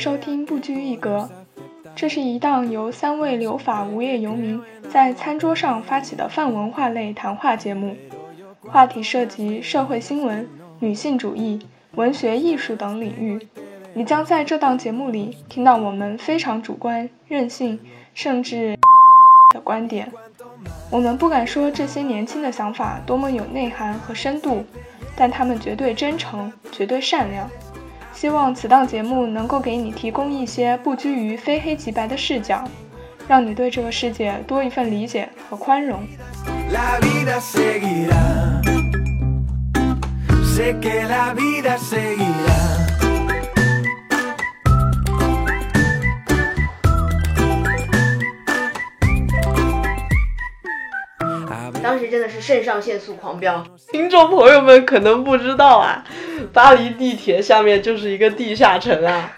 收听《不拘一格》，这是一档由三位留法无业游民在餐桌上发起的泛文化类谈话节目，话题涉及社会新闻、女性主义、文学艺术等领域。你将在这档节目里听到我们非常主观、任性，甚至 的观点。我们不敢说这些年轻的想法多么有内涵和深度，但他们绝对真诚，绝对善良。希望此档节目能够给你提供一些不拘于非黑即白的视角，让你对这个世界多一份理解和宽容。时真的是肾上腺素狂飙。听众朋友们可能不知道啊，巴黎地铁下面就是一个地下城啊。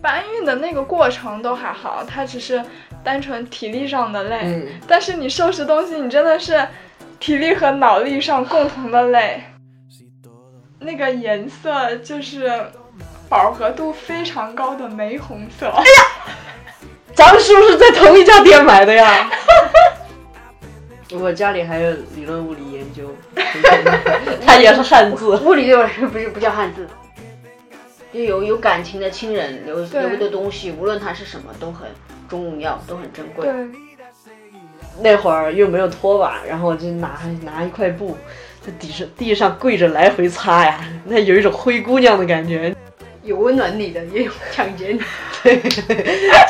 搬运的那个过程都还好，它只是单纯体力上的累。嗯。但是你收拾东西，你真的是体力和脑力上共同的累。那个颜色就是饱和度非常高的玫红色。哎呀，咱们是不是在同一家店买的呀？我家里还有理论物理研究，它也是汉字。物理对我来说不是不叫汉字，就有有感情的亲人留留的东西，无论它是什么，都很重要，都很珍贵。那会儿又没有拖把，然后我就拿拿一块布，在地上地上跪着来回擦呀，那有一种灰姑娘的感觉。有温暖你的，也有抢劫你。对，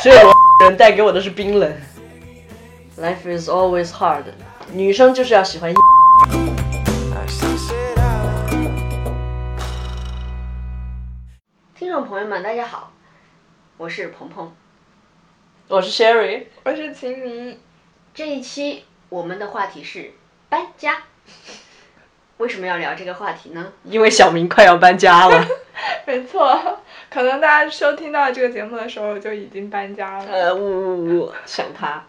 所以我 人带给我的是冰冷。Life is always hard。女生就是要喜欢。听众朋友们，大家好，我是鹏鹏，我是 Sherry，我是秦明。这一期我们的话题是搬家。为什么要聊这个话题呢？因为小明快要搬家了。没错，可能大家收听到这个节目的时候就已经搬家了。呃，呜呜呜，想他。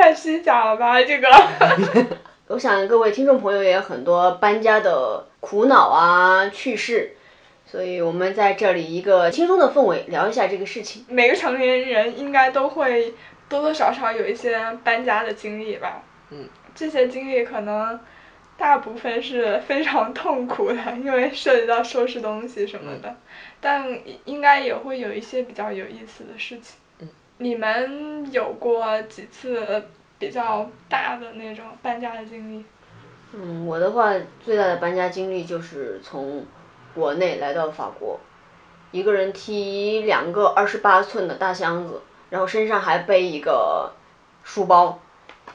太虚假了吧，这个。我想各位听众朋友也有很多搬家的苦恼啊趣事，所以我们在这里一个轻松的氛围聊一下这个事情。每个成年人应该都会多多少少有一些搬家的经历吧。嗯。这些经历可能大部分是非常痛苦的，因为涉及到收拾东西什么的，但应该也会有一些比较有意思的事情。你们有过几次比较大的那种搬家的经历？嗯，我的话最大的搬家经历就是从国内来到法国，一个人提两个二十八寸的大箱子，然后身上还背一个书包，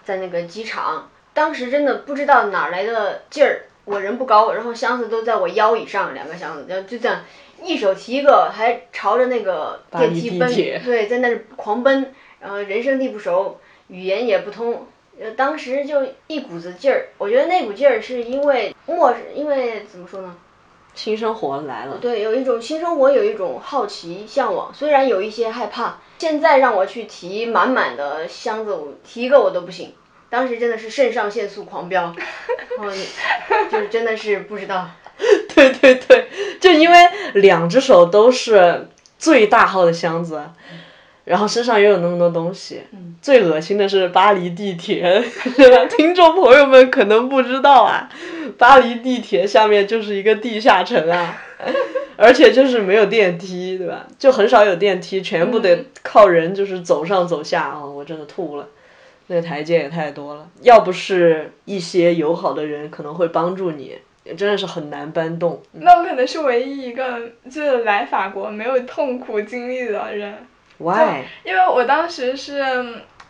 在那个机场，当时真的不知道哪来的劲儿，我人不高，然后箱子都在我腰以上，两个箱子，然后就这样。一手提一个，还朝着那个电梯奔，对，在那儿狂奔，然后人生地不熟，语言也不通，呃，当时就一股子劲儿。我觉得那股劲儿是因为陌生，因为怎么说呢？新生活来了。对，有一种新生活，有一种好奇、向往，虽然有一些害怕。现在让我去提满满的箱子，我提一个我都不行。当时真的是肾上腺素狂飙，然 后就是真的是不知道。对对对，就因为两只手都是最大号的箱子，然后身上又有那么多东西，最恶心的是巴黎地铁？听众朋友们可能不知道啊，巴黎地铁下面就是一个地下城啊，而且就是没有电梯，对吧？就很少有电梯，全部得靠人，就是走上走下啊！我真的吐了，那个台阶也太多了，要不是一些友好的人可能会帮助你。真的是很难搬动。那我可能是唯一一个就是来法国没有痛苦经历的人。Why？因为我当时是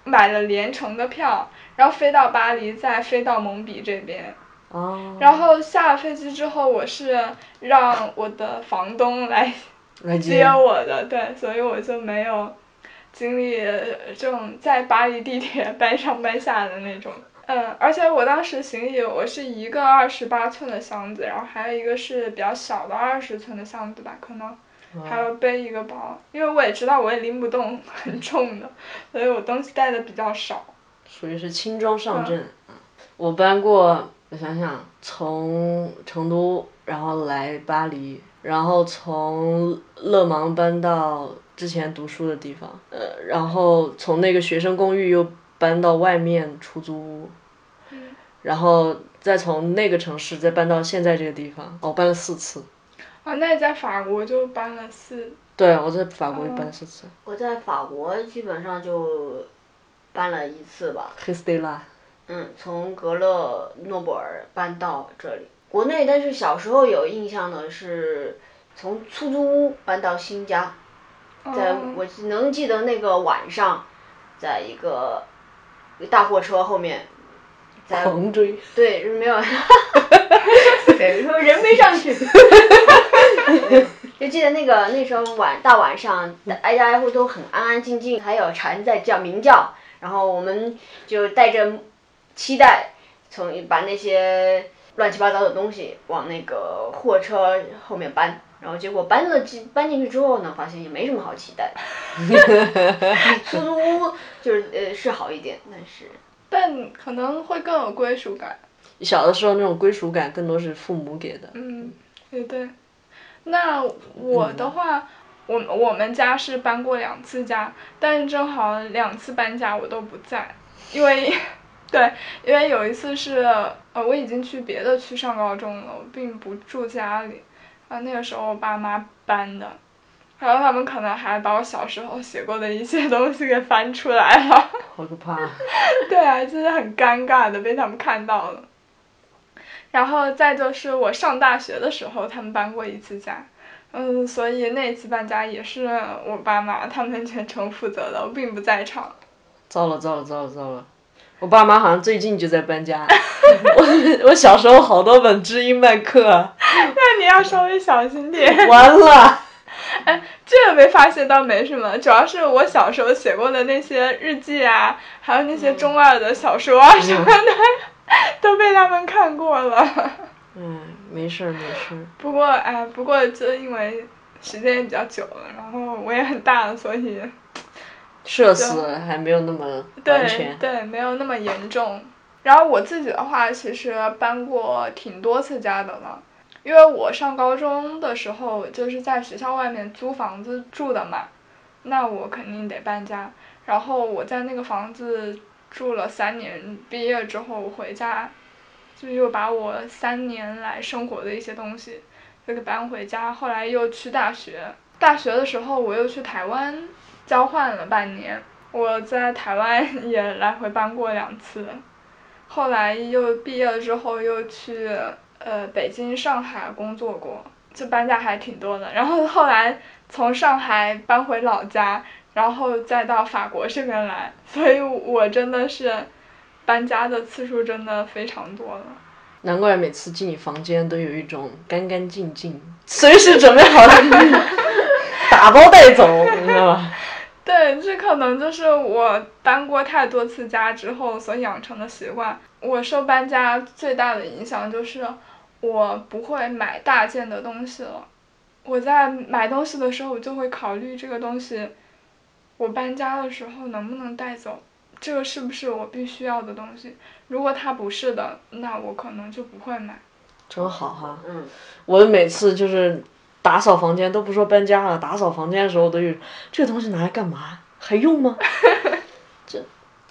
买了连程的票，然后飞到巴黎，再飞到蒙彼这边。哦。然后下了飞机之后，我是让我的房东来接我的，对，所以我就没有经历这种在巴黎地铁 搬上搬下的那种。嗯，而且我当时行李我是一个二十八寸的箱子，然后还有一个是比较小的二十寸的箱子吧，可能还要背一个包，因为我也知道我也拎不动 很重的，所以我东西带的比较少。属于是轻装上阵。我搬过，我想想，从成都然后来巴黎，然后从勒芒搬到之前读书的地方，呃，然后从那个学生公寓又搬到外面出租屋，然后再从那个城市再搬到现在这个地方，哦，搬了四次。啊，那你在法国就搬了四？对，我在法国也搬了四次。我在法国基本上就搬了一次吧。黑斯蒂拉。嗯，从格勒诺布尔搬到这里。国内，但是小时候有印象的是从出租屋搬到新家，在我能记得那个晚上，在一个大货车后面，在狂追。对，没有，对，说人没上去。就记得那个那时候晚大晚上，挨家挨户都很安安静静，还有蝉在叫鸣叫，然后我们就带着期待，从把那些乱七八糟的东西往那个货车后面搬，然后结果搬了进搬进去之后呢，发现也没什么好期待。出租屋就是呃是好一点，但是 但可能会更有归属感。小的时候那种归属感更多是父母给的。嗯，也对。那我的话，我我们家是搬过两次家，但是正好两次搬家我都不在，因为，对，因为有一次是呃我已经去别的区上高中了，我并不住家里，啊那个时候我爸妈搬的，然后他们可能还把我小时候写过的一些东西给翻出来了，好可怕。对啊，就是很尴尬的被他们看到了。然后再就是我上大学的时候，他们搬过一次家，嗯，所以那次搬家也是我爸妈他们全程负责的，我并不在场。糟了糟了糟了糟了！我爸妈好像最近就在搬家。我 我小时候好多本知音麦克。那你要稍微小心点。完了。哎，这个没发现倒没什么，主要是我小时候写过的那些日记啊，还有那些中二的小说啊什么的。都被他们看过了。嗯，没事儿没事儿。不过哎，不过就因为时间也比较久了，然后我也很大了，所以社死还没有那么完全。对对，没有那么严重。然后我自己的话，其实搬过挺多次家的了，因为我上高中的时候就是在学校外面租房子住的嘛，那我肯定得搬家。然后我在那个房子。住了三年，毕业之后回家，就又把我三年来生活的一些东西，又给搬回家。后来又去大学，大学的时候我又去台湾交换了半年，我在台湾 也来回搬过两次。后来又毕业了之后又去呃北京、上海工作过，就搬家还挺多的。然后后来从上海搬回老家。然后再到法国这边来，所以我真的是搬家的次数真的非常多了。难怪每次进你房间都有一种干干净净，随时准备好了 打包带走，你知道吗？对，这可能就是我搬过太多次家之后所养成的习惯。我受搬家最大的影响就是我不会买大件的东西了。我在买东西的时候，我就会考虑这个东西。我搬家的时候能不能带走？这个是不是我必须要的东西？如果它不是的，那我可能就不会买。真好哈！嗯，我每次就是打扫房间，都不说搬家了，打扫房间的时候都有这个东西拿来干嘛？还用吗？这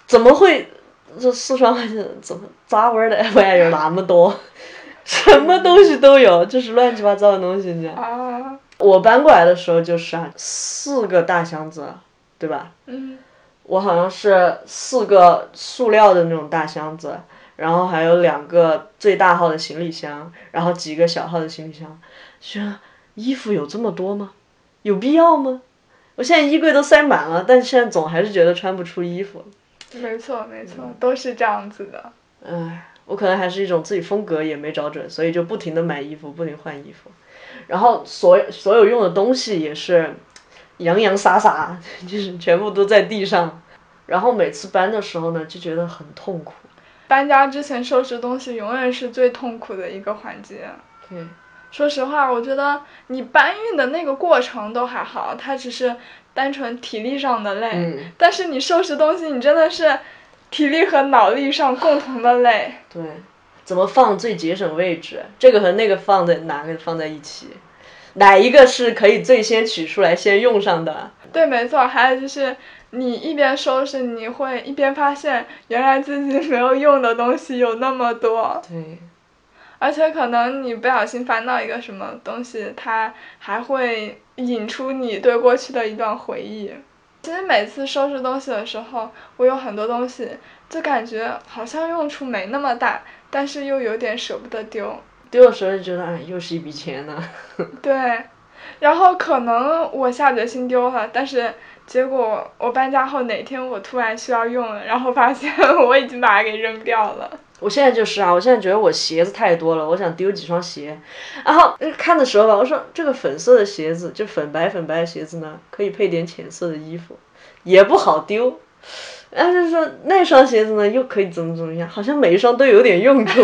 怎么会？这四川话怎么咋玩的玩意儿那么多？什么东西都有，就是乱七八糟的东西，你？啊！我搬过来的时候就是啊，四个大箱子。对吧？嗯，我好像是四个塑料的那种大箱子，然后还有两个最大号的行李箱，然后几个小号的行李箱。说衣服有这么多吗？有必要吗？我现在衣柜都塞满了，但现在总还是觉得穿不出衣服。没错，没错，都是这样子的。唉，我可能还是一种自己风格也没找准，所以就不停的买衣服，不停换衣服，然后所所有用的东西也是。洋洋洒洒，就是全部都在地上，然后每次搬的时候呢，就觉得很痛苦。搬家之前收拾东西，永远是最痛苦的一个环节。对，说实话，我觉得你搬运的那个过程都还好，它只是单纯体力上的累。嗯。但是你收拾东西，你真的是体力和脑力上共同的累。对，怎么放最节省位置？这个和那个放在哪个放在一起？哪一个是可以最先取出来先用上的？对，没错。还有就是你一边收拾，你会一边发现原来自己没有用的东西有那么多。对。而且可能你不小心翻到一个什么东西，它还会引出你对过去的一段回忆。其实每次收拾东西的时候，我有很多东西，就感觉好像用处没那么大，但是又有点舍不得丢。丢的时候就觉得，哎，又是一笔钱呢。对，然后可能我下决心丢了，但是结果我搬家后哪天我突然需要用了，然后发现 我已经把它给扔掉了。我现在就是啊，我现在觉得我鞋子太多了，我想丢几双鞋。然后看的时候吧，我说这个粉色的鞋子，就粉白粉白的鞋子呢，可以配点浅色的衣服，也不好丢。然后就说那双鞋子呢，又可以怎么怎么样，好像每一双都有点用处，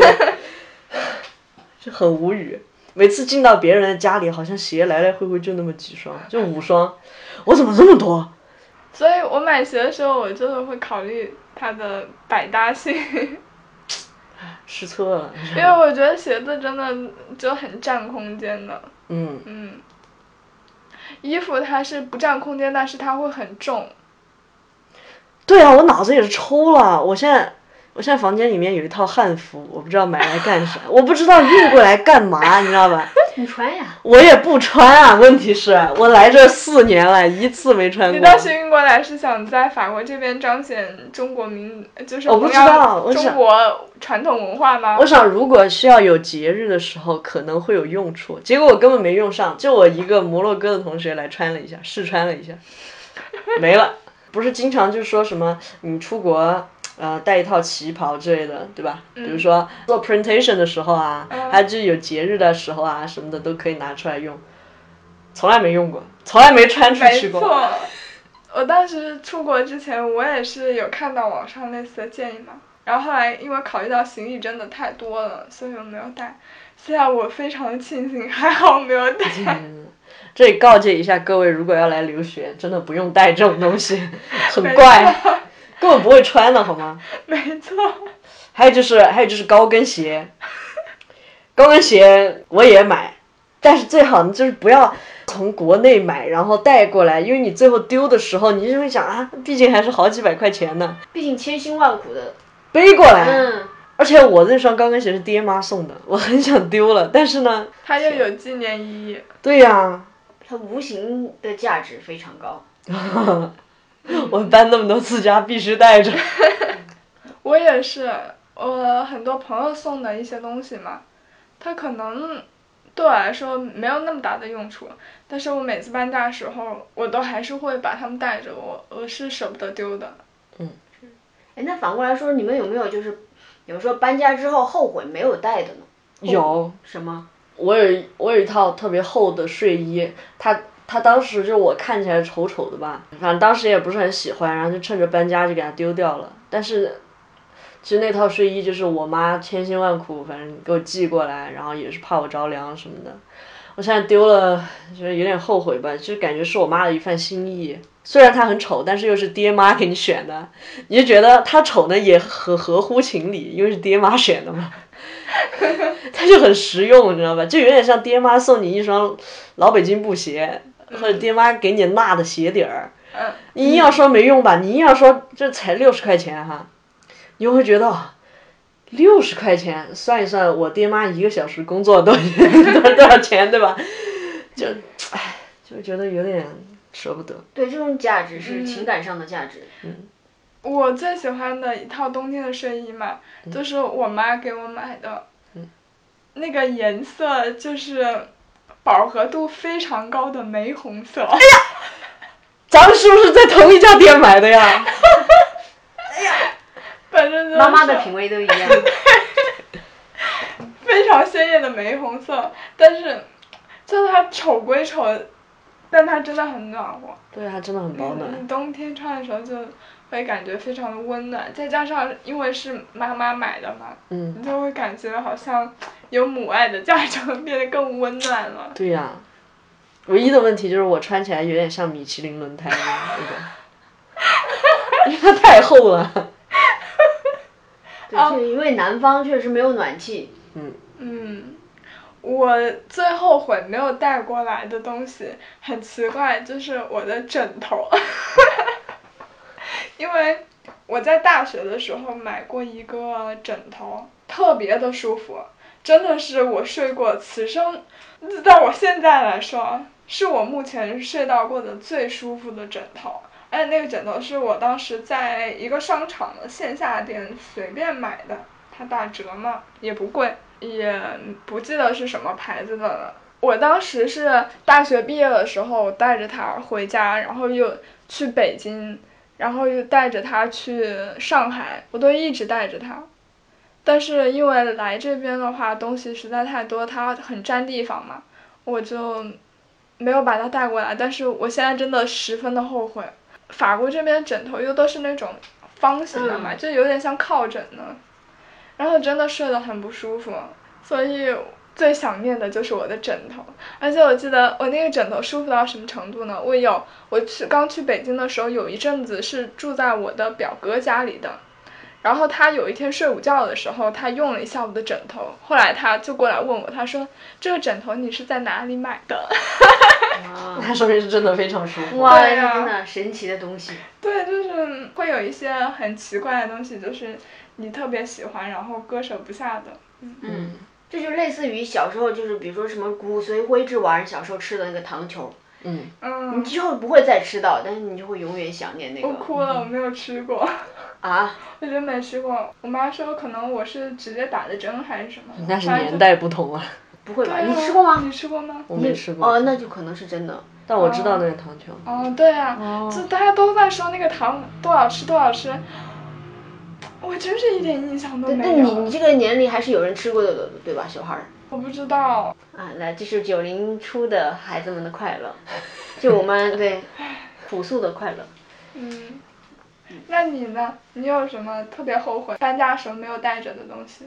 就很无语。每次进到别人的家里，好像鞋来来回回就那么几双，就五双，我怎么这么多？所以我买鞋的时候，我真的会考虑它的百搭性。失策了。因为我觉得鞋子真的就很占空间的。嗯。嗯。衣服它是不占空间，但是它会很重。对啊，我脑子也是抽了。我现在，我现在房间里面有一套汉服，我不知道买来干啥，我不知道运过来干嘛，你知道吧？你穿呀。我也不穿啊，问题是我来这四年了，一次没穿过。你当时运过来是想在法国这边彰显中国民，就是我不知道中国传统文化吗？我想如果需要有节日的时候，可能会有用处。结果我根本没用上，就我一个摩洛哥的同学来穿了一下，试穿了一下，没了。不是经常就说什么你出国呃带一套旗袍之类的，对吧？比如说做 presentation 的时候啊，还就有节日的时候啊什么的都可以拿出来用，从来没用过，从来没穿出去过。没错，我当时出国之前我也是有看到网上类似的建议嘛，然后后来因为考虑到行李真的太多了，所以我没有带。现在我非常的庆幸，还好没有带。这里告诫一下各位，如果要来留学，真的不用带这种东西，很怪，根本不会穿的好吗？没错。还有就是，还有就是高跟鞋，高跟鞋我也买，但是最好就是不要从国内买，然后带过来，因为你最后丢的时候，你就会想啊，毕竟还是好几百块钱呢。毕竟千辛万苦的背过来。嗯。而且我那双高跟鞋是爹妈送的，我很想丢了，但是呢。它又有纪念意义。对呀。它无形的价值非常高。我搬那么多次家，必须带着。我也是，我很多朋友送的一些东西嘛，它可能对我来说没有那么大的用处，但是我每次搬家的时候，我都还是会把它们带着，我我是舍不得丢的。嗯。哎，那反过来说，你们有没有就是，有时候搬家之后后悔没有带的呢？有。什么？我有我有一套特别厚的睡衣，它他当时就我看起来丑丑的吧，反正当时也不是很喜欢，然后就趁着搬家就给它丢掉了。但是，其实那套睡衣就是我妈千辛万苦反正给我寄过来，然后也是怕我着凉什么的。我现在丢了，就是有点后悔吧，就感觉是我妈的一份心意。虽然它很丑，但是又是爹妈给你选的，你就觉得它丑呢也合合乎情理，因为是爹妈选的嘛。它就很实用，你知道吧？就有点像爹妈送你一双老北京布鞋，或者爹妈给你纳的鞋底儿。你硬要说没用吧，你硬要说这才六十块钱哈，你会觉得六十块钱算一算，我爹妈一个小时工作多多多少钱对吧？就唉，就觉得有点舍不得。对，这种价值是情感上的价值。嗯。我最喜欢的一套冬天的睡衣嘛，就是我妈给我买的，嗯那个颜色就是饱和度非常高的玫红色。哎呀，咱们是不是在同一家店买的呀？哎呀，反正妈妈的品味都一样。非常鲜艳的玫红色，但是，就是它丑归丑，但它真的很暖和。对，它真的很保暖。你冬天穿的时候就。会感觉非常的温暖，再加上因为是妈妈买的嘛，你就会感觉好像有母爱的加成，变得更温暖了。对呀，唯一的问题就是我穿起来有点像米其林轮胎那种，因为它太厚了。对，因为南方确实没有暖气。嗯。嗯，我最后悔没有带过来的东西很奇怪，就是我的枕头，因为我在大学的时候买过一个枕头，特别的舒服，真的是我睡过此生，到我现在来说，是我目前睡到过的最舒服的枕头。而且那个枕头是我当时在一个商场的线下店随便买的，它打折嘛，也不贵。也不记得是什么牌子的了。我当时是大学毕业的时候带着它回家，然后又去北京，然后又带着它去上海，我都一直带着它。但是因为来这边的话东西实在太多，它很占地方嘛，我就没有把它带过来。但是我现在真的十分的后悔。法国这边枕头又都是那种方形的嘛，就有点像靠枕的。然后真的睡得很不舒服，所以最想念的就是我的枕头。而且我记得我那个枕头舒服到什么程度呢？我有我去刚去北京的时候，有一阵子是住在我的表哥家里的。然后他有一天睡午觉的时候，他用了一下我的枕头，后来他就过来问我，他说：“这个枕头你是在哪里买的？” 那说明是真的非常舒服。哇，真的神奇的东西。对，就是会有一些很奇怪的东西，就是。你特别喜欢，然后割舍不下的，嗯，这就类似于小时候，就是比如说什么骨髓灰质丸，小时候吃的那个糖球，嗯嗯，你之后不会再吃到，但是你就会永远想念那个。我哭了，我没有吃过。啊？我真没吃过。我妈说可能我是直接打的针还是什么。那是年代不同啊。不会吧？你吃过吗？你吃过吗？我没吃过。哦，那就可能是真的。但我知道那个糖球。哦，对啊，就大家都在说那个糖多好吃多好吃。我真是一点印象都没有。那你你这个年龄还是有人吃过的，对吧，小孩儿？我不知道。啊，来，这是九零初的孩子们的快乐，就我们对 朴素的快乐。嗯，那你呢？你有什么特别后悔搬家时候没有带着的东西？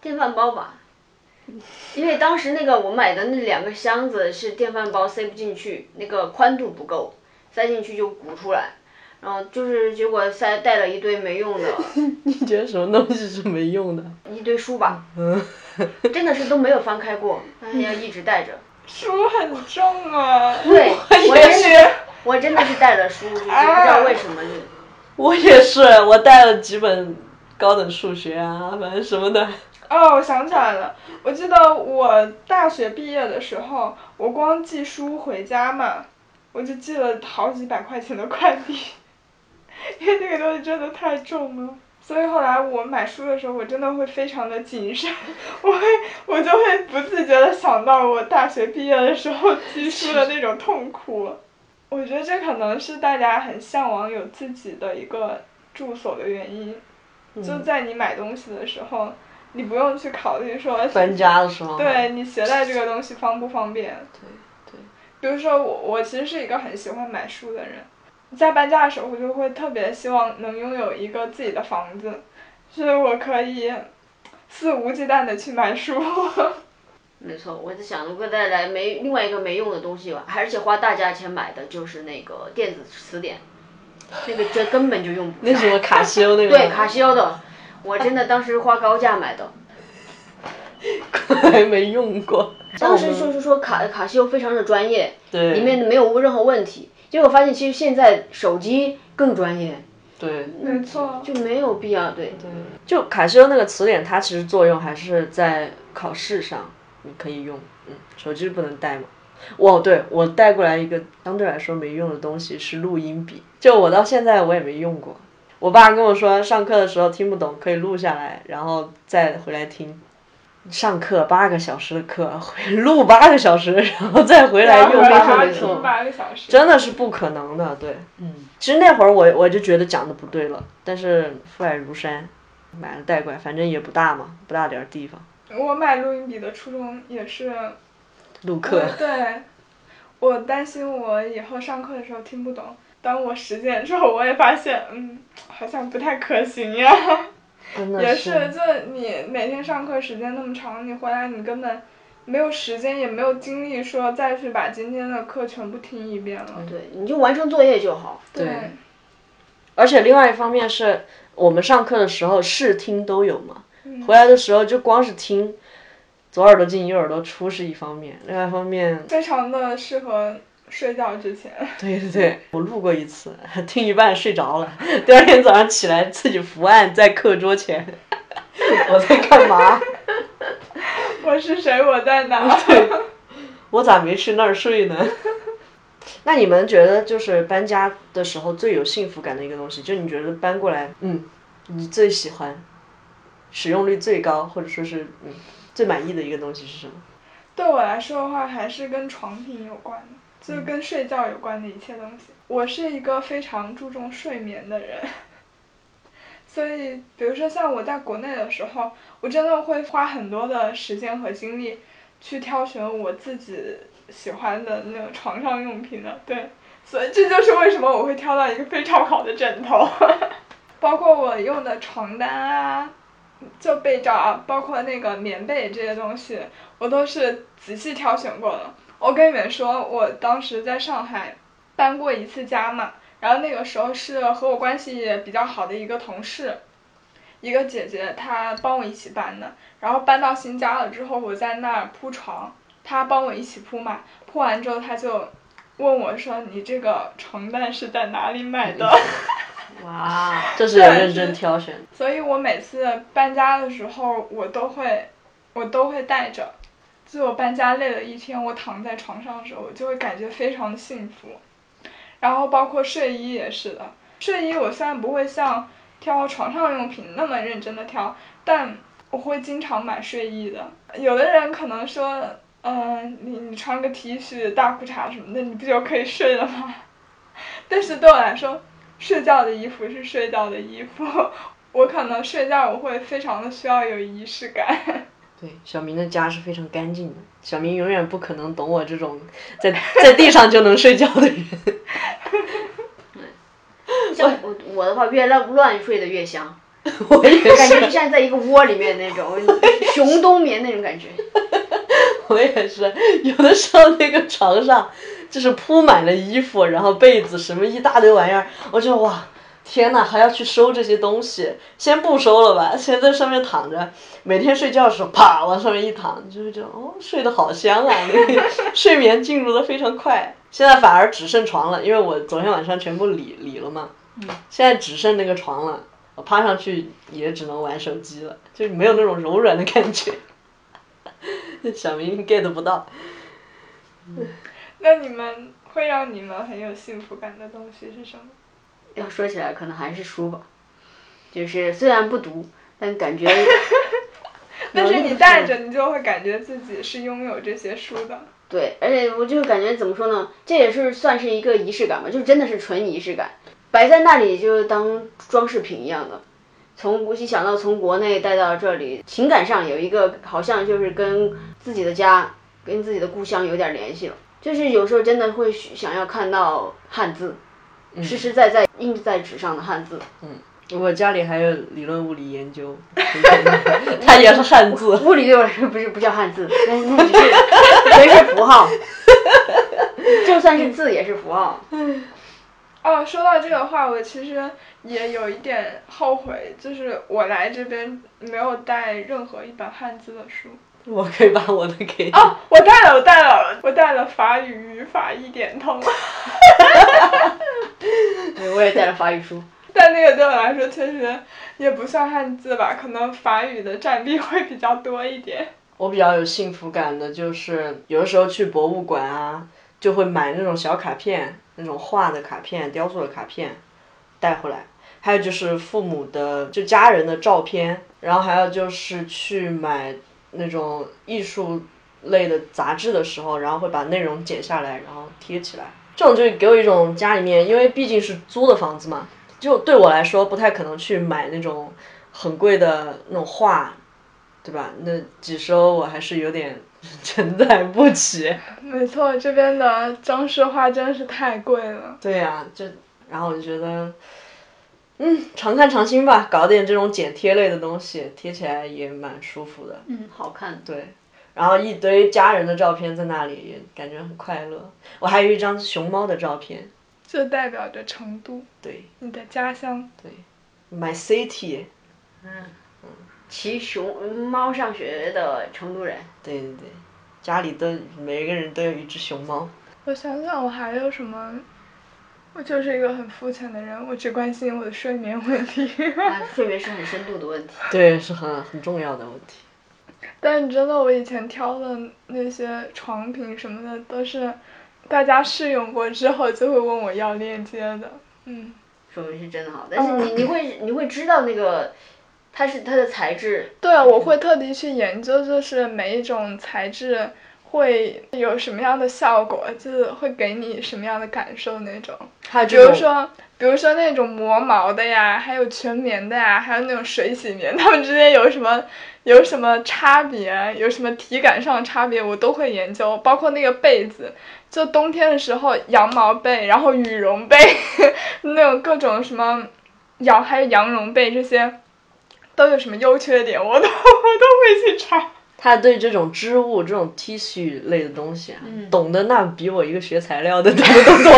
电饭煲吧，因为当时那个我买的那两个箱子是电饭煲塞不进去，那个宽度不够，塞进去就鼓出来。然后就是结果塞带了一堆没用的。你觉得什么东西是没用的？一堆书吧。嗯。真的是都没有翻开过，但是要一直带着。书很重啊。对，我也是。我真的是带了书，就是不知道为什么就。我也是，我带了几本高等数学啊，反正什么的。哦，我想起来了，我记得我大学毕业的时候，我光寄书回家嘛，我就寄了好几百块钱的快递。因为那个东西真的太重了，所以后来我买书的时候，我真的会非常的谨慎，我会我就会不自觉的想到我大学毕业的时候寄书的那种痛苦。我觉得这可能是大家很向往有自己的一个住所的原因，就在你买东西的时候，你不用去考虑说搬家的时候，对你携带这个东西方不方便。对对。比如说我，我其实是一个很喜欢买书的人。在搬家的时候，我就会特别希望能拥有一个自己的房子，所以我可以肆无忌惮的去买书。没错，我在想，如果带来没另外一个没用的东西吧，而且花大价钱买的就是那个电子词典，那个这根本就用不。那什么卡西欧那 个？对，卡西欧的，我真的当时花高价买的。还没用过。当时就是说卡卡西欧非常的专业，对里面没有任何问题。结果发现，其实现在手机更专业。对，没错，就没有必要。对对，就卡西欧那个词典，它其实作用还是在考试上，你可以用。嗯，手机不能带嘛。哦，对，我带过来一个相对来说没用的东西是录音笔，就我到现在我也没用过。我爸跟我说，上课的时候听不懂可以录下来，然后再回来听。上课八个小时的课，录八个小时，然后再回来用，没错，真的是不可能的，对。嗯，其实那会儿我我就觉得讲的不对了，但是父爱如山，买了带过来，反正也不大嘛，不大点儿地方。我买录音笔的初衷也是录课。对，我担心我以后上课的时候听不懂，当我实践之后，我也发现，嗯，好像不太可行呀。也是，就你每天上课时间那么长，你回来你根本没有时间，也没有精力说再去把今天的课全部听一遍了。对，你就完成作业就好。对。而且另外一方面是我们上课的时候试听都有嘛，回来的时候就光是听，左耳朵进右耳朵出是一方面，另外一方面，非常的适合睡觉之前。对对对，我录过一次，听一半睡着了，第二天早上起来自己伏案在课桌前，我在干嘛？我是谁？我在哪？我咋没去那儿睡呢？那你们觉得就是搬家的时候最有幸福感的一个东西，就你觉得搬过来，嗯，你最喜欢，使用率最高，或者说是嗯最满意的一个东西是什么？对我来说的话，还是跟床品有关的，就是跟睡觉有关的一切东西。我是一个非常注重睡眠的人，所以比如说像我在国内的时候，我真的会花很多的时间和精力去挑选我自己。喜欢的那个床上用品的，对，所以这就是为什么我会挑到一个非常好的枕头，包括我用的床单啊，就被罩啊，包括那个棉被这些东西，我都是仔细挑选过的。我跟你们说，我当时在上海搬过一次家嘛，然后那个时候是和我关系比较好的一个同事，一个姐姐，她帮我一起搬的，然后搬到新家了之后，我在那儿铺床。她帮我一起铺嘛，铺完之后她就问我说：“你这个床单是在哪里买的？” 哇，这是认真挑选。所以我每次搬家的时候，我都会，我都会带着。就我搬家累了一天，我躺在床上的时候，我就会感觉非常的幸福。然后包括睡衣也是的，睡衣我虽然不会像挑床上用品那么认真的挑，但我会经常买睡衣的。有的人可能说。嗯，你你穿个 T 恤、大裤衩什么的，你不就可以睡了吗？但是对我来说，睡觉的衣服是睡觉的衣服，我可能睡觉我会非常的需要有仪式感。对，小明的家是非常干净的，小明永远不可能懂我这种在 在地上就能睡觉的人。像我我的话，越乱乱睡的越香，我也感觉就像在一个窝里面那种熊冬眠那种感觉。我也是，有的时候那个床上就是铺满了衣服，然后被子什么一大堆玩意儿，我就哇，天呐，还要去收这些东西，先不收了吧，先在上面躺着，每天睡觉的时候啪往上面一躺，就会觉得哦，睡得好香啊，那个睡眠进入的非常快。现在反而只剩床了，因为我昨天晚上全部理理了嘛，现在只剩那个床了，我趴上去也只能玩手机了，就没有那种柔软的感觉。小明 get 不到。那你们会让你们很有幸福感的东西是什么？要说起来，可能还是书吧。就是虽然不读，但感觉。但是你带着，你就会感觉自己是拥有这些书的。对，而且我就感觉怎么说呢？这也是算是一个仪式感吧，就真的是纯仪式感，摆在那里就当装饰品一样的。从无锡想到从国内带到这里，情感上有一个好像就是跟自己的家、跟自己的故乡有点联系了。就是有时候真的会想要看到汉字，实实在在印在纸上的汉字。嗯，我家里还有理论物理研究，它也是汉字。物理对我来说不是不叫汉字，那那只是全是符号，就算是字也是符号。哦，说到这个话，我其实也有一点后悔，就是我来这边没有带任何一本汉字的书。我可以把我的给你。哦，我带了，我带了，我带了法语语法一点通。对，我也带了法语书。但那个对我来说确实也不算汉字吧，可能法语的占比会比较多一点。我比较有幸福感的就是有的时候去博物馆啊，就会买那种小卡片。那种画的卡片、雕塑的卡片带回来，还有就是父母的就家人的照片，然后还有就是去买那种艺术类的杂志的时候，然后会把内容剪下来，然后贴起来。这种就给我一种家里面，因为毕竟是租的房子嘛，就对我来说不太可能去买那种很贵的那种画，对吧？那几十欧我还是有点。承载不起。没错，这边的装饰画真是太贵了。对呀，就然后我就觉得，嗯，常看常新吧，搞点这种剪贴类的东西，贴起来也蛮舒服的。嗯，好看。对，然后一堆家人的照片在那里，也感觉很快乐。我还有一张熊猫的照片。这代表着成都。对。你的家乡。对，My city。嗯。骑熊猫上学的成都人。对对对，家里都每个人都有一只熊猫。我想想，我还有什么？我就是一个很肤浅的人，我只关心我的睡眠问题。啊，睡眠是很深度的问题。对，是很很重要的问题。但你知道，我以前挑的那些床品什么的，都是大家试用过之后就会问我要链接的。嗯，说明是真的好，但是你你会你会知道那个，它是它的材质。对啊，我会特地去研究，就是每一种材质会有什么样的效果，就是会给你什么样的感受那种。比还有这种，如说，比如说那种磨毛的呀，还有全棉的呀，还有那种水洗棉，它们之间有什么有什么差别，有什么体感上的差别，我都会研究。包括那个被子，就冬天的时候羊毛被，然后羽绒被，那种各种什么羊还有羊绒被这些，都有什么优缺点，我都 我都会去查。他对这种织物、这种 T 恤类的东西啊，嗯懂得那比我一个学材料的懂得都多。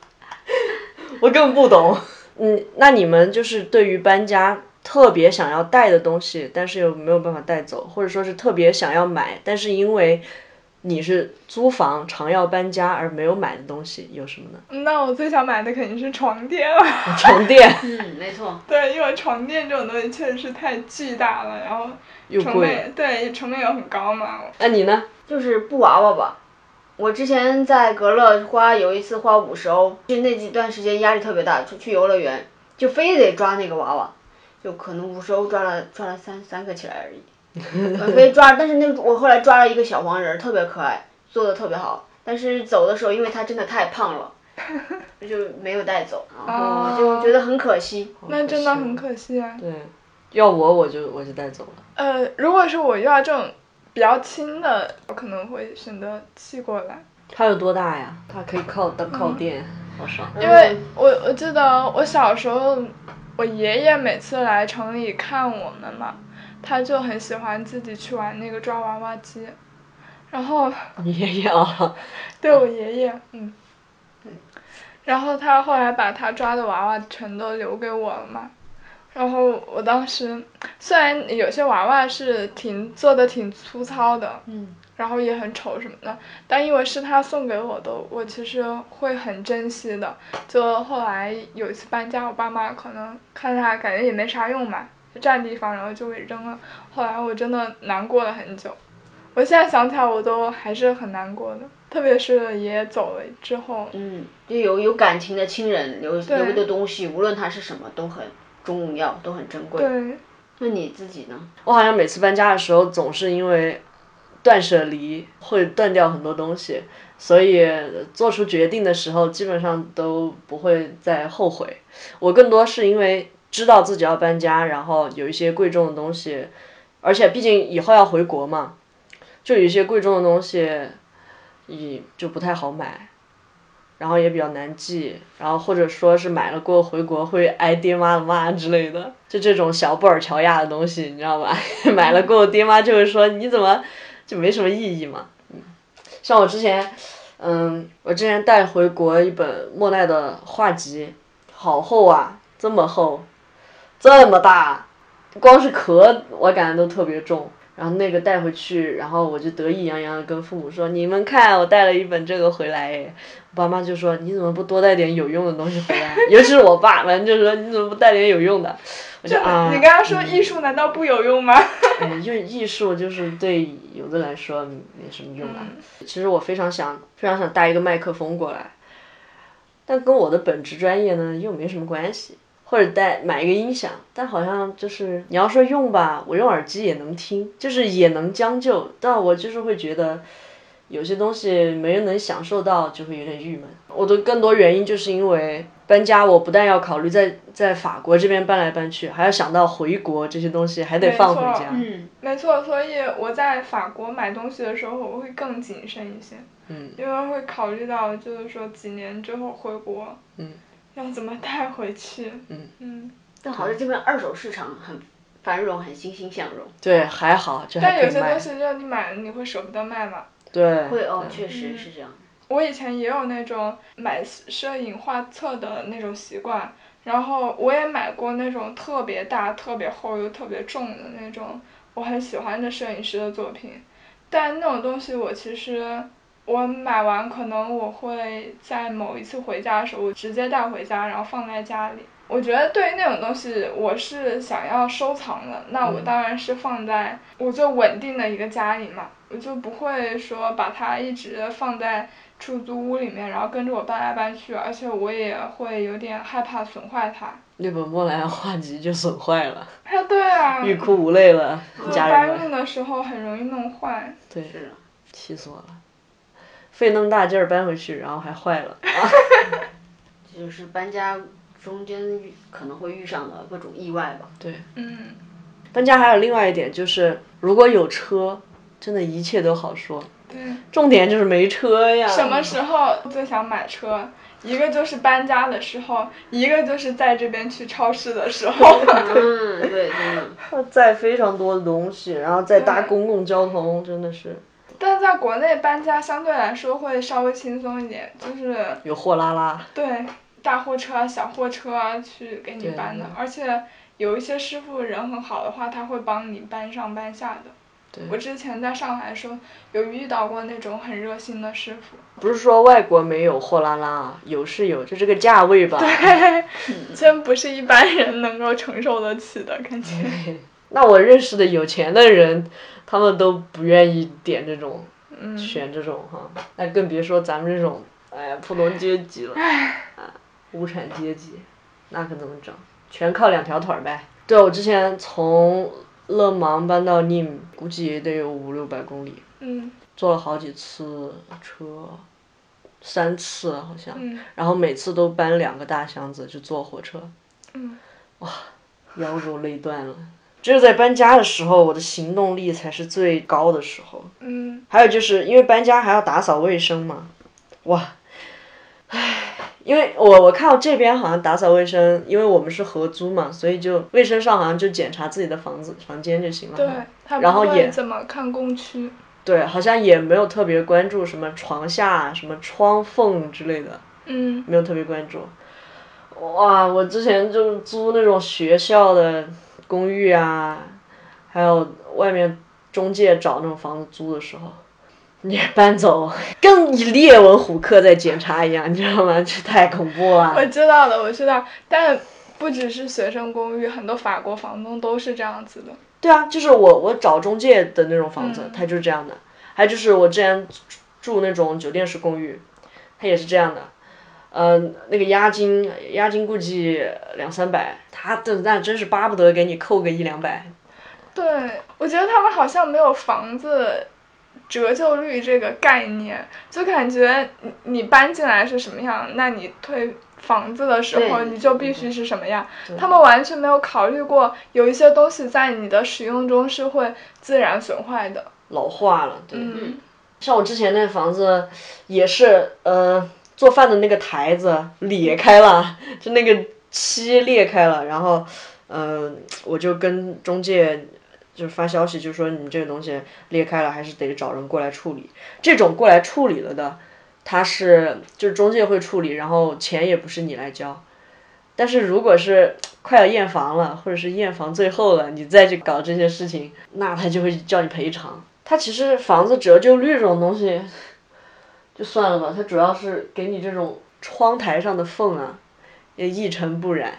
我根本不懂。嗯，那你们就是对于搬家特别想要带的东西，但是又没有办法带走，或者说是特别想要买，但是因为你是租房常要搬家而没有买的东西有什么呢？那我最想买的肯定是床垫了。床垫嗯，没错。对，因为床垫这种东西确实是太巨大了，然后又贵，成本对成本又很高嘛。那你呢？就是布娃娃吧。我之前在格勒花有一次花五十欧，就那几段时间压力特别大，出去游乐园就非得抓那个娃娃，就可能五十欧抓了抓了三三个起来而已，呃非抓。但是那我后来抓了一个小黄人，特别可爱，做的特别好。但是走的时候，因为它真的太胖了，就没有带走，然后就觉得很可惜。那真的很可惜啊。对，要我我就我就带走了。呃，如果是我遇到这种比较轻的，我可能会选择寄过来，它有多大呀？它可以靠当靠垫，好爽。因为我我记得我小时候，我爷爷每次来城里看我们嘛，他就很喜欢自己去玩那个抓娃娃机，然后你爷爷啊，对我爷爷，嗯，然后他后来把他抓的娃娃全都留给我了嘛，然后我当时虽然有些娃娃是挺做的挺粗糙的，嗯，然后也很丑什么的，但因为是他送给我的，我其实会很珍惜的。就后来有一次搬家，我爸妈可能看他感觉也没啥用嘛，就占地方，然后就给扔了。后来我真的难过了很久，我现在想起来我都还是很难过的，特别是爷爷走了之后。嗯，就有有感情的亲人留对留的东西，无论它是什么，都很重要，都很珍贵。对，那你自己呢？我好像每次搬家的时候，总是因为断舍离会断掉很多东西，所以做出决定的时候基本上都不会再后悔。我更多是因为知道自己要搬家，然后有一些贵重的东西，而且毕竟以后要回国嘛，就有一些贵重的东西，也就不太好买。然后也比较难记，然后或者说是买了过后回国会挨爹妈的骂之类的，就这种小布尔乔亚的东西，你知道吧？买了过后爹妈就会说你怎么就没什么意义嘛。像我之前，嗯，我之前带回国一本莫奈的画集，好厚啊，这么厚，这么大，光是壳我感觉都特别重。然后那个带回去，然后我就得意洋洋的跟父母说：“你们看，我带了一本这个回来。”哎，我爸妈就说：“你怎么不多带点有用的东西回来？” 尤其是我爸，反正就说：“你怎么不带点有用的？”我就啊，你刚刚说艺术难道不有用吗？嗯，因为艺术就是对有的来说没什么用啊。其实我非常想，非常想带一个麦克风过来，但跟我的本职专业呢又没什么关系。或者带买一个音响，但好像就是你要说用吧，我用耳机也能听，就是也能将就，但我就是会觉得有些东西没人能享受到，就会有点郁闷。我的更多原因就是因为搬家，我不但要考虑在在法国这边搬来搬去，还要想到回国这些东西还得放回家。嗯，没错，所以我在法国买东西的时候，我会更谨慎一些，嗯，因为会考虑到就是说几年之后回国，嗯，要怎么带回去，嗯。嗯，但好在这边二手市场很繁荣，很欣欣向荣。对，还好，这还但有些东西就是你买了你会舍不得卖嘛。对，会哦，确实是这样。我以前也有那种买摄影画册的那种习惯，然后我也买过那种特别大、特别厚又特别重的那种我很喜欢的摄影师的作品，但那种东西我其实我买完可能我会在某一次回家的时候，我直接带回家，然后放在家里。我觉得对于那种东西，我是想要收藏的，那我当然是放在我最稳定的一个家里嘛，我就不会说把它一直放在出租屋里面，然后跟着我搬来搬去，而且我也会有点害怕损坏它。那本莫兰画集就损坏了，啊，对啊，欲哭无泪了，我家人。搬运的时候很容易弄坏。对，是啊，气死我了，费那么大劲儿搬回去，然后还坏了。这 就是搬家中间遇可能会遇上的各种意外吧。对，嗯，搬家还有另外一点就是，如果有车，真的一切都好说。对。重点就是没车呀。什么时候最想买车？一个就是搬家的时候，一个就是在这边去超市的时候。嗯，对，真的。要载非常多的东西，然后再搭公共交通，真的是但在国内搬家相对来说会稍微轻松一点，就是有货拉拉。对大货车啊、小货车啊去给你搬的，而且有一些师傅人很好的话，他会帮你搬上搬下的。对我之前在上海的时候有遇到过那种很热心的师傅，不是说外国没有货拉拉啊，有是有，就这个价位吧。对 真不是一般人能够承受得起的感觉。那我认识的有钱的人，他们都不愿意点这种，嗯，选这种哈，那更别说咱们这种，哎呀，普通阶级了，啊，无产阶级，那可怎么整？全靠两条腿儿呗。对，我之前从勒芒搬到 Nim，估计也得有五六百公里，嗯坐了好几次车，三次好像，嗯然后每次都搬两个大箱子，就坐火车，嗯，腰都累断了。只有在搬家的时候，我的行动力才是最高的时候。嗯还有就是因为搬家还要打扫卫生嘛，哇，唉，因为我我看到这边好像打扫卫生，因为我们是合租嘛，所以就卫生上好像就检查自己的房子房间就行了。对，然后也怎么看工区。对，好像也没有特别关注什么床下、什么窗缝之类的，嗯没有特别关注。哇，我之前就租那种学校的公寓啊，还有外面中介找那种房子租的时候，你搬走跟列文虎克在检查一样，你知道吗？这太恐怖了。我知道的，我知道，但不只是学生公寓，很多法国房东都是这样子的。对啊，就是我我找中介的那种房子，嗯它就是这样的。还有就是我之前住那种酒店式公寓，它也是这样的。嗯、那个押金押金估计两三百，他的那真是巴不得给你扣个一两百。对，我觉得他们好像没有房子折旧率这个概念，就感觉你你搬进来是什么样，那你退房子的时候你就必须是什么样。他们完全没有考虑过有一些东西在你的使用中是会自然损坏的。老化了，对。嗯像我之前那房子也是，呃，做饭的那个台子裂开了，就那个漆裂开了，然后，嗯、我就跟中介就发消息，就说你这个东西裂开了，还是得找人过来处理。这种过来处理了的，他是就是中介会处理，然后钱也不是你来交。但是如果是快要验房了，或者是验房最后了，你再去搞这些事情，那他就会叫你赔偿。他其实房子折旧率这种东西，就算了吧，它主要是给你这种窗台上的缝啊，也一尘不染。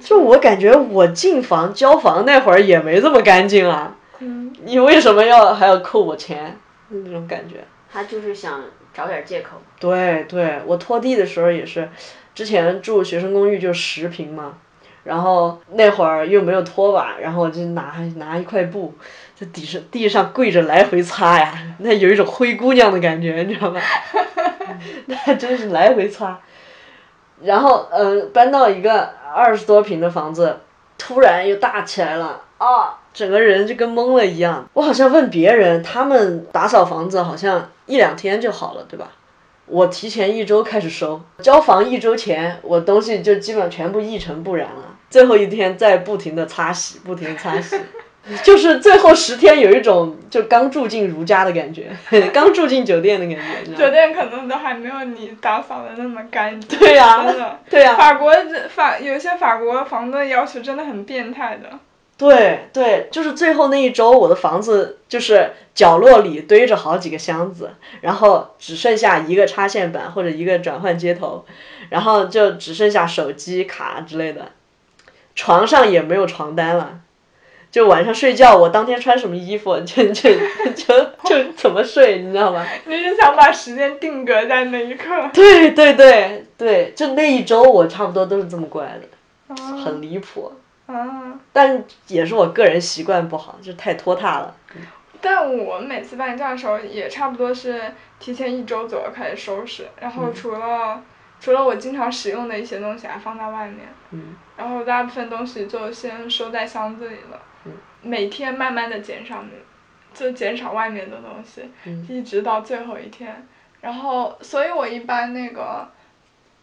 就我感觉我进房交房那会儿也没这么干净啊，嗯你为什么要还要扣我钱？那种感觉。他就是想找点借口。对对，我拖地的时候也是，之前住学生公寓就十平嘛，然后那会儿又没有拖把，然后我就拿拿一块布，在地上地上跪着来回擦呀，那有一种灰姑娘的感觉，你知道吗？那真是来回擦。然后嗯、搬到一个二十多平的房子，突然又大起来了啊！整个人就跟懵了一样。我好像问别人，他们打扫房子好像一两天就好了，对吧？我提前一周开始收，交房一周前，我东西就基本上全部一尘不染了。最后一天再不停的擦洗，不停擦洗，就是最后十天有一种就刚住进如家的感觉，刚住进酒店的感觉？酒店可能都还没有你打扫的那么干净。对呀真的。对呀、法国这法有些法国房东的要求真的很变态的。对对，就是最后那一周，我的房子就是角落里堆着好几个箱子，然后只剩下一个插线板或者一个转换接头，然后就只剩下手机卡之类的，床上也没有床单了。就晚上睡觉，我当天穿什么衣服 就就就就怎么睡，你知道吗？你是想把时间定格在那一刻？对对对对，就那一周我差不多都是这么过来的，很离谱。啊！但也是我个人习惯不好，就太拖沓了。但我每次搬家的时候也差不多是提前一周左右开始收拾，然后除了、除了我经常使用的一些东西还放在外面，嗯然后大部分东西就先收在箱子里了。嗯每天慢慢的减少，就减少外面的东西，嗯一直到最后一天。然后，所以我一般那个，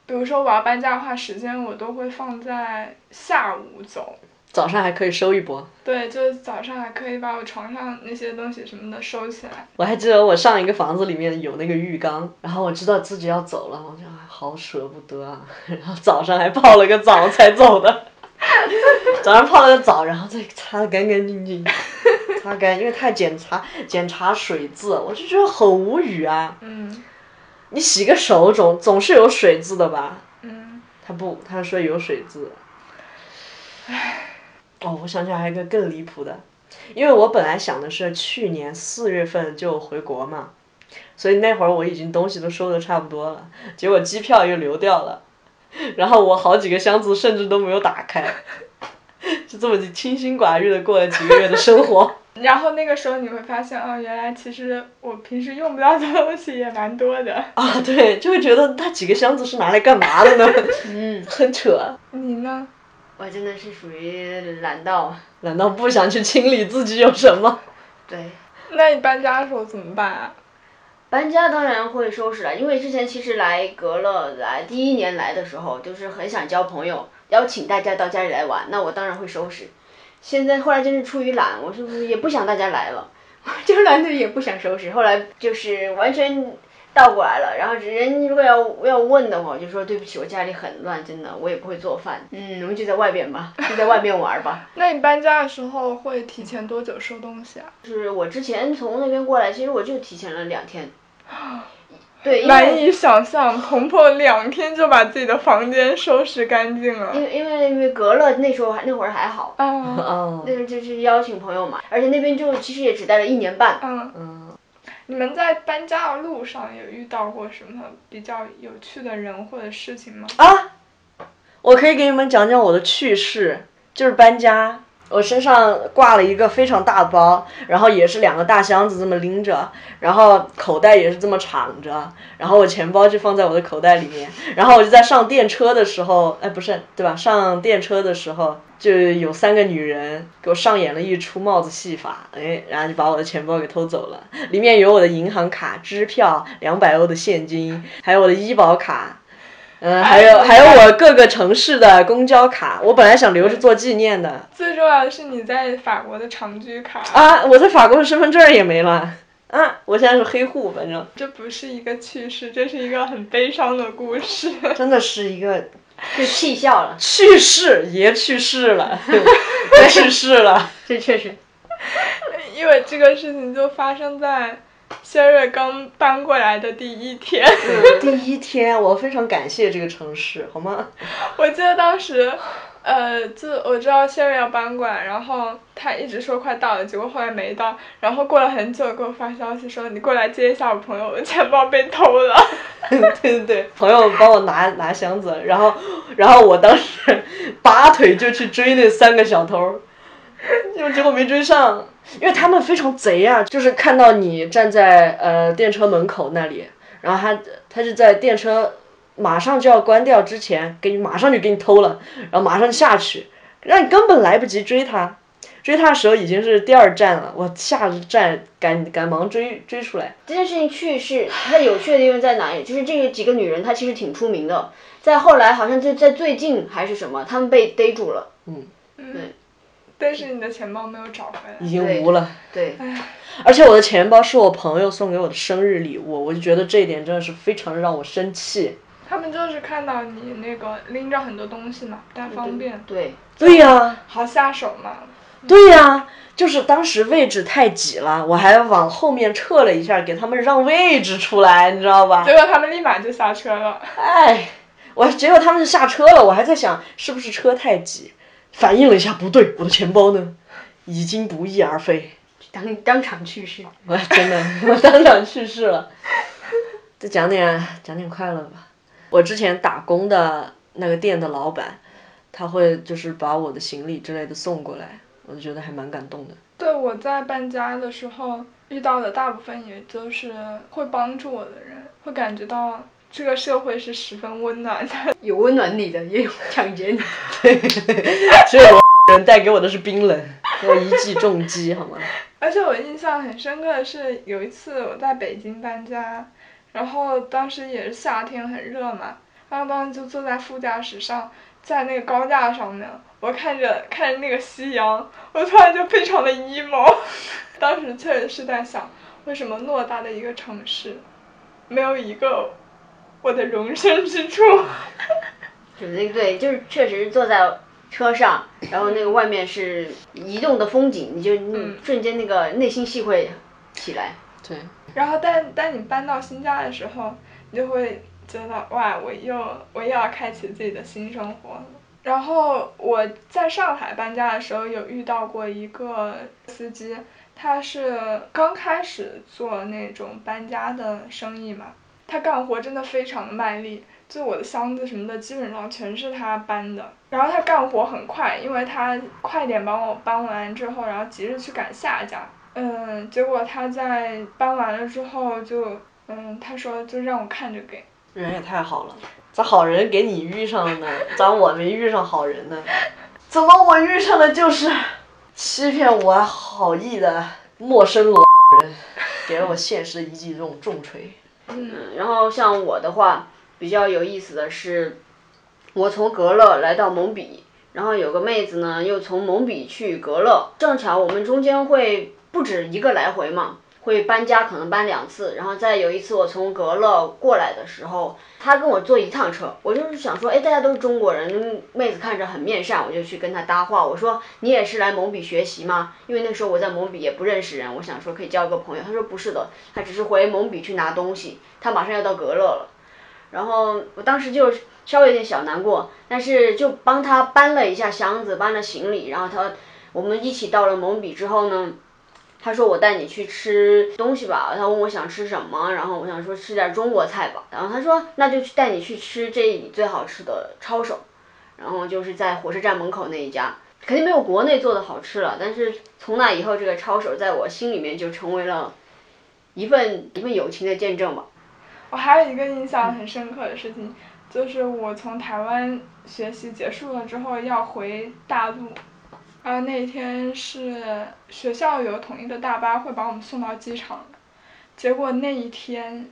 比如说我要搬家的话，时间我都会放在下午走。早上还可以收一波。对，就是早上还可以把我床上那些东西什么的收起来。我还记得我上一个房子里面有那个浴缸，然后我知道自己要走了，我就哎好舍不得啊。然后早上还泡了个澡才走的，早上泡了个澡，然后再擦得干干净净，擦干，因为太检查检查水渍，我就觉得很无语啊。嗯你洗个手总总是有水渍的吧？嗯，他不，他说有水渍。哦，我想起来还有一个更离谱的，因为我本来想的是去年四月份就回国嘛，所以那会儿我已经东西都收的差不多了，结果机票又流掉了，然后我好几个箱子甚至都没有打开，就这么清心寡欲的过了几个月的生活。然后那个时候你会发现，哦，原来其实我平时用不到的东西也蛮多的。啊，对，就会觉得那几个箱子是拿来干嘛的呢？嗯，很扯。你呢？我真的是属于懒到，懒到不想去清理自己有什么？对。那你搬家的时候怎么办啊？搬家当然会收拾了，因为之前其实来格勒来第一年来的时候，就是很想交朋友，邀请大家到家里来玩，那我当然会收拾。现在后来真是出于懒，我是不是也不想大家来了，就懒得也不想收拾。后来就是完全倒过来了，然后人如果要要问的话，我就说对不起，我家里很乱，真的，我也不会做饭。嗯，我们就在外边吧，就在外边玩吧。那你搬家的时候会提前多久收东西啊？就是我之前从那边过来，其实我就提前了两天。对，难以想象，鹏鹏两天就把自己的房间收拾干净了。因为因为因为格勒那时候还那会儿还好，啊，哦那，个就是邀请朋友嘛，而且那边就其实也只待了一年半。嗯，嗯，你们在搬家的路上有遇到过什么比较有趣的人或者事情吗？啊，我可以给你们讲讲我的趣事，就是搬家。我身上挂了一个非常大的包，然后也是两个大箱子这么拎着，然后口袋也是这么敞着，然后我钱包就放在我的口袋里面，然后我就在上电车的时候，哎，不是，对吧？上电车的时候就有三个女人给我上演了一出帽子戏法，哎，然后就把我的钱包给偷走了，里面有我的银行卡、支票、两百欧的现金，还有我的医保卡。嗯，还有还有我各个城市的公交卡，我本来想留着做纪念的最重要的是你在法国的长居卡，啊，我在法国的身份证也没了啊，我现在是黑户，反正这不是一个趣事，这是一个很悲伤的故事。真的是一个 就气笑了，去世，爷去世了，去世了，这确实。因为这个事情就发生在谢瑞刚搬过来的第一天。第一天我非常感谢这个城市，好吗？我记得当时，呃，就我知道谢瑞要搬过来，然后他一直说快到了，结果后来没到，然后过了很久给我发消息说你过来接一下我朋友，我的钱包被偷了。对对对，朋友帮我拿拿箱子，然后然后我当时拔腿就去追那三个小偷，就结果没追上，因为他们非常贼啊，就是看到你站在呃电车门口那里，然后他他就在电车马上就要关掉之前，给你马上就给你偷了，然后马上下去，让你根本来不及追他。追他的时候已经是第二站了，我下一站赶赶忙追追出来。这件事情趣事，它有趣的地方在哪里？就是这个几个女人，她其实挺出名的，在后来好像就在最近还是什么，她们被逮住了。嗯，嗯对，但是你的钱包没有找回来。已经无了。对，而且我的钱包是我朋友送给我的生日礼物，我就觉得这一点真的是非常让我生气。他们就是看到你那个拎着很多东西嘛，不太方便，对，对呀、好下手嘛。对呀、就是当时位置太挤了，我还往后面撤了一下，给他们让位置出来，你知道吧？结果他们立马就下车了。哎，我结果他们就下车了，我还在想是不是车太挤，反应了一下，不对，我的钱包呢，已经不翼而飞。当当场去世。我真的，我 当场去世了。再讲点讲点快乐吧。我之前打工的那个店的老板，他会就是把我的行李之类的送过来，我就觉得还蛮感动的。对，我在搬家的时候遇到的大部分也就是会帮助我的人，会感觉到这个社会是十分温暖的。有温暖你的，也有抢劫你的。只有我人带给我的是冰冷，给我一记重击，好吗？而且我印象很深刻的是，有一次我在北京搬家，然后当时也是夏天很热嘛，然后当时就坐在副驾驶上，在那个高架上面，我看着看着那个夕阳，我突然就非常的 emo。当时确实是在想，为什么偌大的一个城市，没有一个我的容身之处？对对，就是确实坐在车上，然后那个外面是移动的风景，你就你瞬间那个内心戏会起来。对，然后但但你搬到新家的时候，你就会觉得哇，我又我又要开启自己的新生活了。然后我在上海搬家的时候有遇到过一个司机，他是刚开始做那种搬家的生意嘛，他干活真的非常的卖力，就我的箱子什么的基本上全是他搬的。然后他干活很快，因为他快点帮我搬完之后，然后急着去赶下家。嗯，结果他在搬完了之后就，嗯，他说就让我看着给。人也太好了，咋好人给你遇上了呢？咋我没遇上好人呢？怎么我遇上的就是欺骗我好意的陌生人，给了我现实一记这种重锤。嗯，然后像我的话，比较有意思的是，我从格勒来到蒙彼，然后有个妹子呢又从蒙彼去格勒，正巧我们中间会不止一个来回嘛，会搬家，可能搬两次。然后再有一次我从格勒过来的时候，她跟我坐一趟车，我就是想说，哎，大家都是中国人，妹子看着很面善，我就去跟她搭话，我说你也是来蒙彼学习吗？因为那时候我在蒙彼也不认识人，我想说可以交个朋友。她说不是的，她只是回蒙彼去拿东西，她马上要到格勒了。然后我当时就稍微有点小难过，但是就帮他搬了一下箱子，搬了行李，然后他我们一起到了蒙彼之后呢，他说我带你去吃东西吧，他问我想吃什么，然后我想说吃点中国菜吧，然后他说那就去带你去吃这里最好吃的抄手，然后就是在火车站门口那一家，肯定没有国内做的好吃了，但是从那以后这个抄手在我心里面就成为了一份一份友情的见证吧。我还有一个印象很深刻的事情，就是我从台湾学习结束了之后要回大陆，然后那一天是学校有统一的大巴会把我们送到机场，结果那一天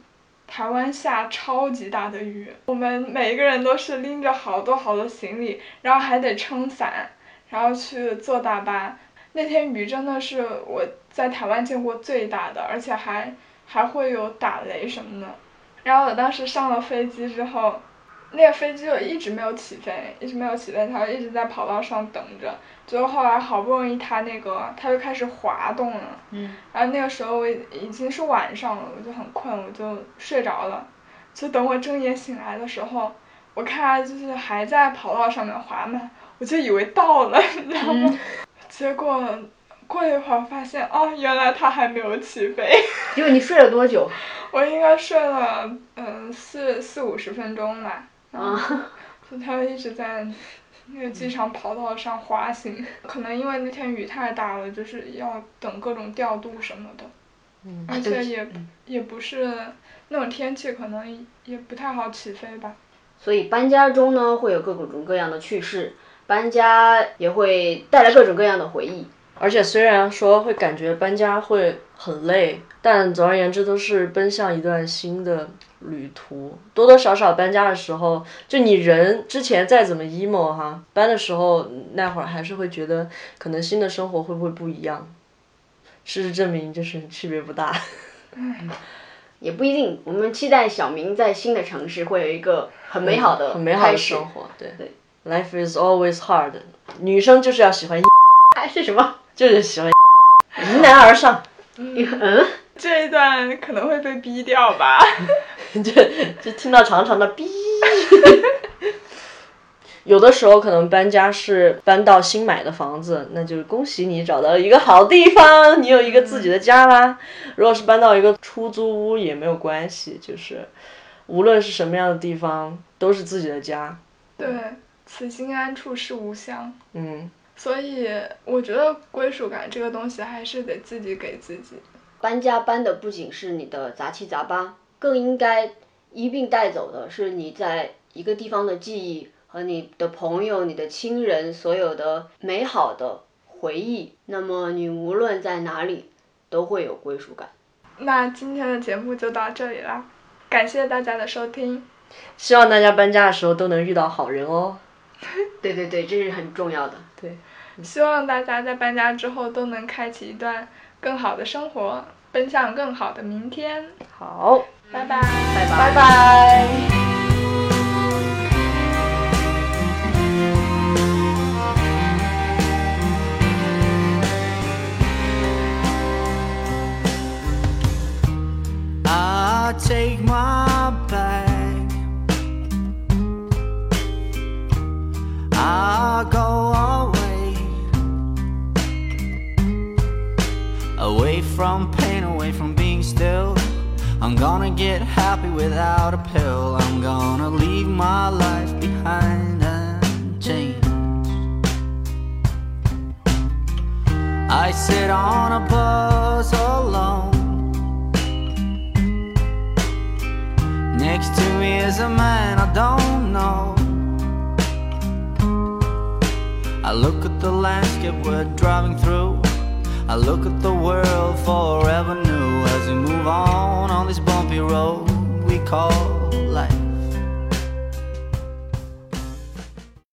台湾下超级大的雨，我们每一个人都是拎着好多好多行李，然后还得撑伞，然后去坐大巴。那天雨真的是我在台湾见过最大的，而且还还会有打雷什么的。然后我当时上了飞机之后，那个飞机就一直没有起飞，一直没有起飞，它一直在跑道上等着。最后后来好不容易它那个它就开始滑动了，嗯，然后那个时候我已经是晚上了，我就很困，我就睡着了。就等我睁眼醒来的时候，我看它就是还在跑道上面滑嘛，我就以为到了，你知道吗？结果过了一会儿发现，哦，原来它还没有起飞。结果你睡了多久？我应该睡了嗯四四五十分钟吧，然后啊，就它一直在那个机场跑道上滑行，可能因为那天雨太大了，就是要等各种调度什么的，嗯而且也也不是那种天气，可能也不太好起飞吧。所以搬家中呢，会有各种各样的趣事，搬家也会带来各种各样的回忆。而且虽然说会感觉搬家会很累，但总而言之都是奔向一段新的旅途。多多少少搬家的时候，就你人之前再怎么 emo 哈，搬的时候那会儿还是会觉得可能新的生活会不会不一样。事实证明就是区别不大。也不一定，我们期待小明在新的城市会有一个很美好的很美好的生活。对对，Life is always hard。女生就是要喜欢，还是什么？就是喜欢迎难而上。嗯，这一段可能会被逼掉吧。就就听到长长的逼。有的时候可能搬家是搬到新买的房子，那就恭喜你找到了一个好地方，你有一个自己的家啦。如果是搬到一个出租屋也没有关系，就是无论是什么样的地方都是自己的家。对，此心安处是吾乡。嗯，所以我觉得归属感这个东西还是得自己给自己。搬家搬的不仅是你的杂七杂八，更应该一并带走的是你在一个地方的记忆和你的朋友、你的亲人所有的美好的回忆。那么你无论在哪里，都会有归属感。那今天的节目就到这里啦，感谢大家的收听。希望大家搬家的时候都能遇到好人哦。对对对，这是很重要的。对，希望大家在搬家之后都能开启一段更好的生活，奔向更好的明天。好，拜拜，拜拜拜拜。Get happy without a pill. I'm gonna leave my life behind and change. I sit on a bus alone. Next to me is a man I don't know. I look at the landscape we're driving through. I look at the world forever new as we move on on this bumpy road we call life.